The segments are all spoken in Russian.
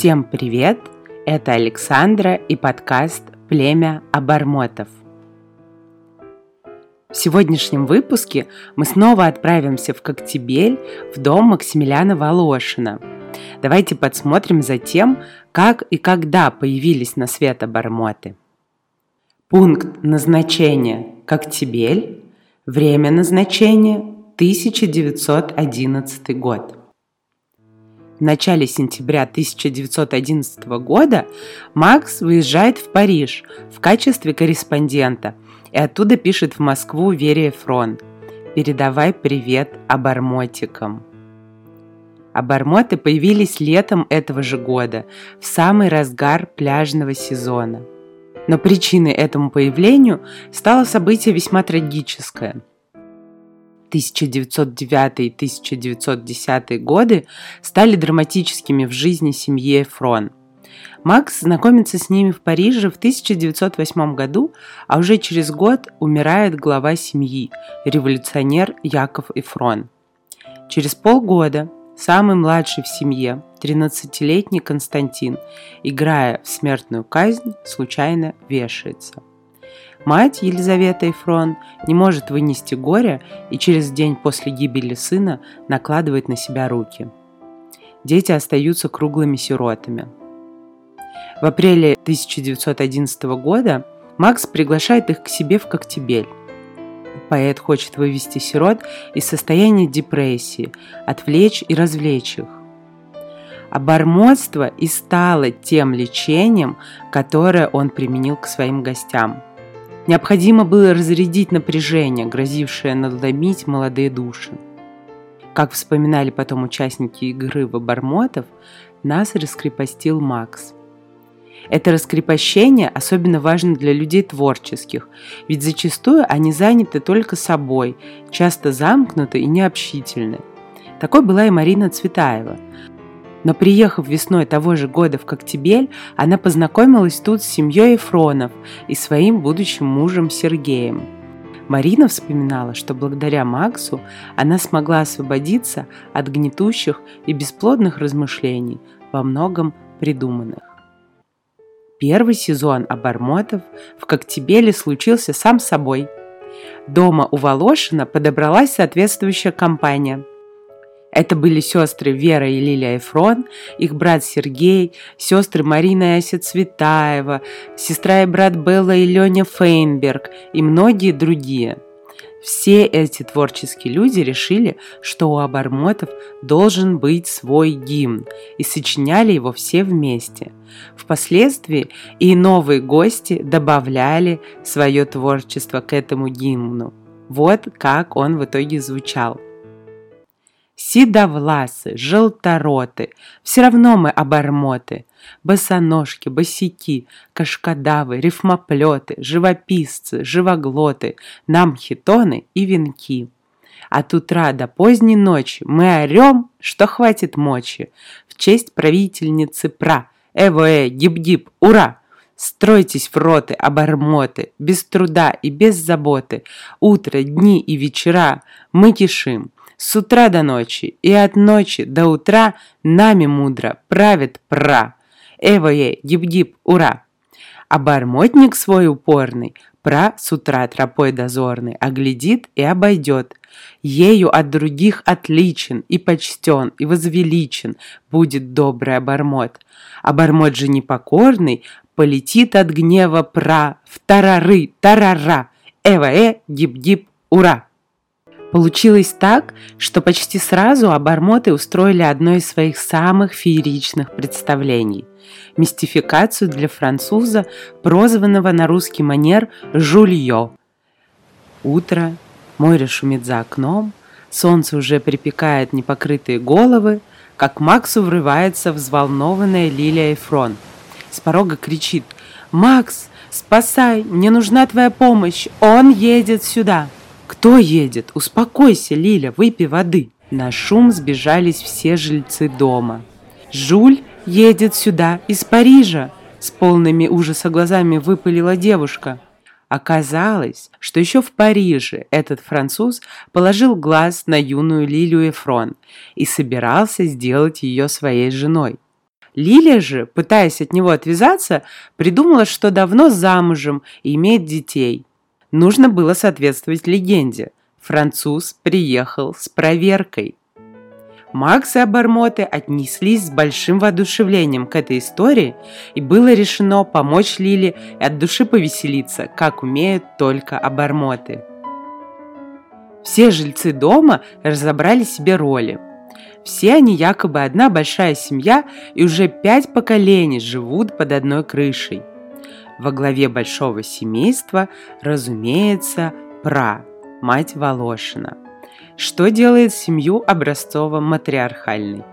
Всем привет! Это Александра и подкаст «Племя обормотов». В сегодняшнем выпуске мы снова отправимся в Коктебель в дом Максимилиана Волошина. Давайте подсмотрим за тем, как и когда появились на свет обормоты. Пункт назначения – Коктебель. Время назначения – 1911 год. В начале сентября 1911 года Макс выезжает в Париж в качестве корреспондента и оттуда пишет в Москву Вере Фрон «Передавай привет обормотикам». Обормоты появились летом этого же года, в самый разгар пляжного сезона. Но причиной этому появлению стало событие весьма трагическое – 1909-1910 годы стали драматическими в жизни семьи Эфрон. Макс знакомится с ними в Париже в 1908 году, а уже через год умирает глава семьи, революционер Яков Эфрон. Через полгода самый младший в семье, 13-летний Константин, играя в смертную казнь, случайно вешается. Мать Елизавета Эфрон не может вынести горя и через день после гибели сына накладывает на себя руки. Дети остаются круглыми сиротами. В апреле 1911 года Макс приглашает их к себе в Коктебель. Поэт хочет вывести сирот из состояния депрессии, отвлечь и развлечь их. Обормотство и стало тем лечением, которое он применил к своим гостям – Необходимо было разрядить напряжение, грозившее надломить молодые души. Как вспоминали потом участники игры в обормотов, нас раскрепостил Макс. Это раскрепощение особенно важно для людей творческих, ведь зачастую они заняты только собой, часто замкнуты и необщительны. Такой была и Марина Цветаева – но приехав весной того же года в Коктебель, она познакомилась тут с семьей Ефронов и своим будущим мужем Сергеем. Марина вспоминала, что благодаря Максу она смогла освободиться от гнетущих и бесплодных размышлений, во многом придуманных. Первый сезон обормотов в Коктебеле случился сам собой. Дома у Волошина подобралась соответствующая компания – это были сестры Вера и Лилия Эфрон, их брат Сергей, сестры Марина и Ася Цветаева, сестра и брат Белла и Леня Фейнберг и многие другие. Все эти творческие люди решили, что у обормотов должен быть свой гимн, и сочиняли его все вместе. Впоследствии и новые гости добавляли свое творчество к этому гимну. Вот как он в итоге звучал – Седовласы, желтороты, все равно мы обормоты. Босоножки, босики, кашкадавы, рифмоплеты, живописцы, живоглоты, нам хитоны и венки. От утра до поздней ночи мы орем, что хватит мочи. В честь правительницы пра. Эво-э, гиб-гиб, ура! Стройтесь в роты, обормоты, без труда и без заботы. Утро, дни и вечера мы кишим с утра до ночи, и от ночи до утра нами мудро правит пра. Эвое, гиб-гиб, ура! Бармотник свой упорный, пра с утра тропой дозорный, оглядит и обойдет. Ею от других отличен и почтен, и возвеличен будет добрый обормот. Обормот же непокорный полетит от гнева пра в тарары, тарара, эва-э, гиб-гиб, ура! Получилось так, что почти сразу обормоты устроили одно из своих самых фееричных представлений – мистификацию для француза, прозванного на русский манер «жульё». Утро, море шумит за окном, солнце уже припекает непокрытые головы, как Максу врывается взволнованная Лилия Эфрон. С порога кричит «Макс, спасай, мне нужна твоя помощь, он едет сюда!» «Кто едет? Успокойся, Лиля, выпей воды!» На шум сбежались все жильцы дома. «Жуль едет сюда, из Парижа!» С полными ужаса глазами выпалила девушка. Оказалось, что еще в Париже этот француз положил глаз на юную Лилию Эфрон и собирался сделать ее своей женой. Лилия же, пытаясь от него отвязаться, придумала, что давно замужем и имеет детей. Нужно было соответствовать легенде. Француз приехал с проверкой. Макс и обормоты отнеслись с большим воодушевлением к этой истории, и было решено помочь Лиле и от души повеселиться, как умеют только обормоты. Все жильцы дома разобрали себе роли. Все они якобы одна большая семья и уже пять поколений живут под одной крышей. Во главе большого семейства, разумеется, Пра, мать Волошина – что делает семью образцово-матриархальной.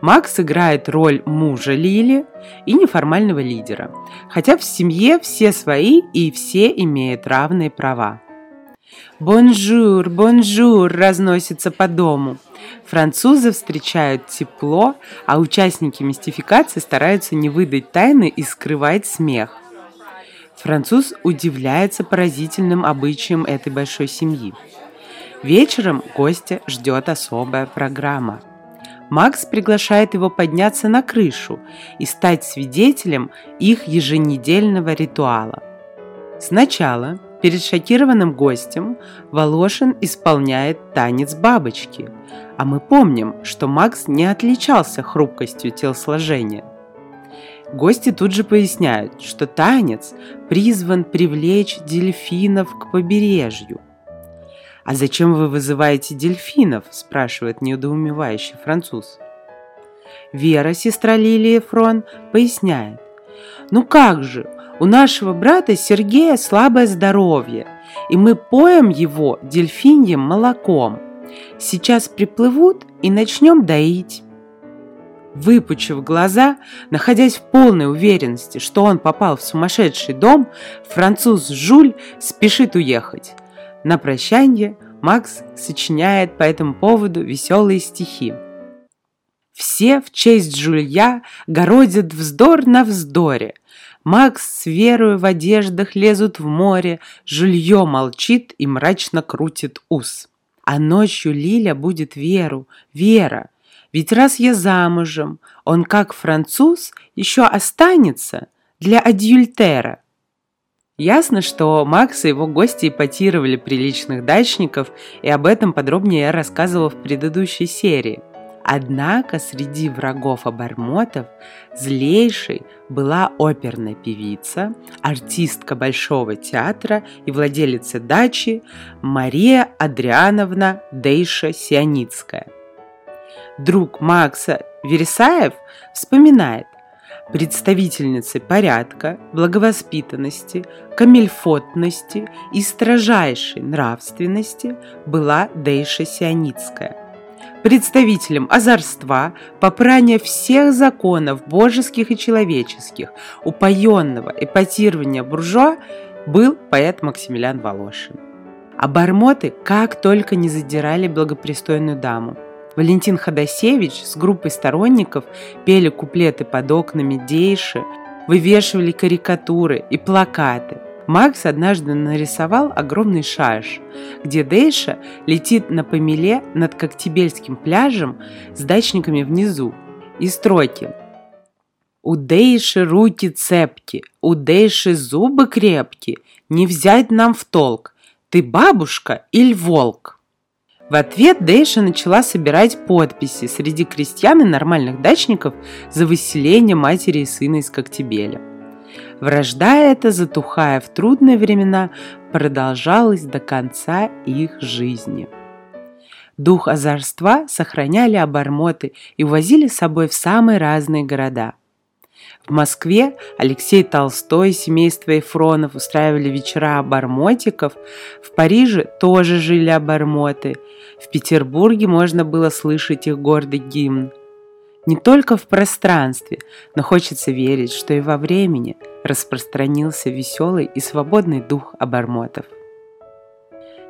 Макс играет роль мужа Лили и неформального лидера, хотя в семье все свои и все имеют равные права. «Бонжур, бонжур!» разносится по дому. Французы встречают тепло, а участники мистификации стараются не выдать тайны и скрывать смех. Француз удивляется поразительным обычаям этой большой семьи. Вечером гостя ждет особая программа. Макс приглашает его подняться на крышу и стать свидетелем их еженедельного ритуала. Сначала перед шокированным гостем Волошин исполняет танец бабочки, а мы помним, что Макс не отличался хрупкостью телосложения. Гости тут же поясняют, что танец призван привлечь дельфинов к побережью – «А зачем вы вызываете дельфинов?» – спрашивает недоумевающий француз. Вера, сестра Лилии Фрон, поясняет. «Ну как же, у нашего брата Сергея слабое здоровье, и мы поем его дельфиньем молоком. Сейчас приплывут и начнем доить». Выпучив глаза, находясь в полной уверенности, что он попал в сумасшедший дом, француз Жуль спешит уехать. На прощание Макс сочиняет по этому поводу веселые стихи. Все в честь Жулья городят вздор на вздоре. Макс с верою в одеждах лезут в море, Жулье молчит и мрачно крутит ус. А ночью Лиля будет Веру, Вера, ведь раз я замужем, он как француз еще останется для адюльтера. Ясно, что Макс и его гости ипотировали приличных дачников, и об этом подробнее я рассказывал в предыдущей серии. Однако среди врагов обормотов злейшей была оперная певица, артистка Большого театра и владелица дачи Мария Адриановна Дейша Сионицкая. Друг Макса Вересаев вспоминает, представительницей порядка, благовоспитанности, камельфотности и строжайшей нравственности была Дейша Сионицкая. Представителем озорства, попрания всех законов божеских и человеческих, упоенного эпатирования буржуа был поэт Максимилиан Волошин. Бармоты как только не задирали благопристойную даму – Валентин Ходосевич с группой сторонников пели куплеты под окнами Дейши, вывешивали карикатуры и плакаты. Макс однажды нарисовал огромный шаш, где Дейша летит на помеле над Коктебельским пляжем с дачниками внизу. И строки «У Дейши руки цепки, у Дейши зубы крепки, не взять нам в толк, ты бабушка или волк?» В ответ Дейша начала собирать подписи среди крестьян и нормальных дачников за выселение матери и сына из Коктебеля. Вражда эта, затухая в трудные времена, продолжалась до конца их жизни. Дух озорства сохраняли обормоты и увозили с собой в самые разные города – в Москве Алексей Толстой и семейство Ефронов устраивали вечера обормотиков, в Париже тоже жили обормоты, в Петербурге можно было слышать их гордый гимн. Не только в пространстве, но хочется верить, что и во времени распространился веселый и свободный дух обормотов.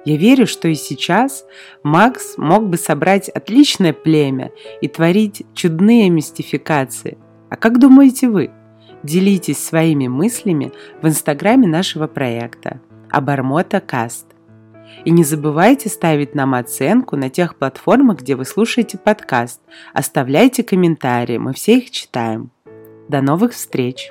Я верю, что и сейчас Макс мог бы собрать отличное племя и творить чудные мистификации – а как думаете вы? Делитесь своими мыслями в инстаграме нашего проекта Обормота Каст. И не забывайте ставить нам оценку на тех платформах, где вы слушаете подкаст. Оставляйте комментарии, мы все их читаем. До новых встреч!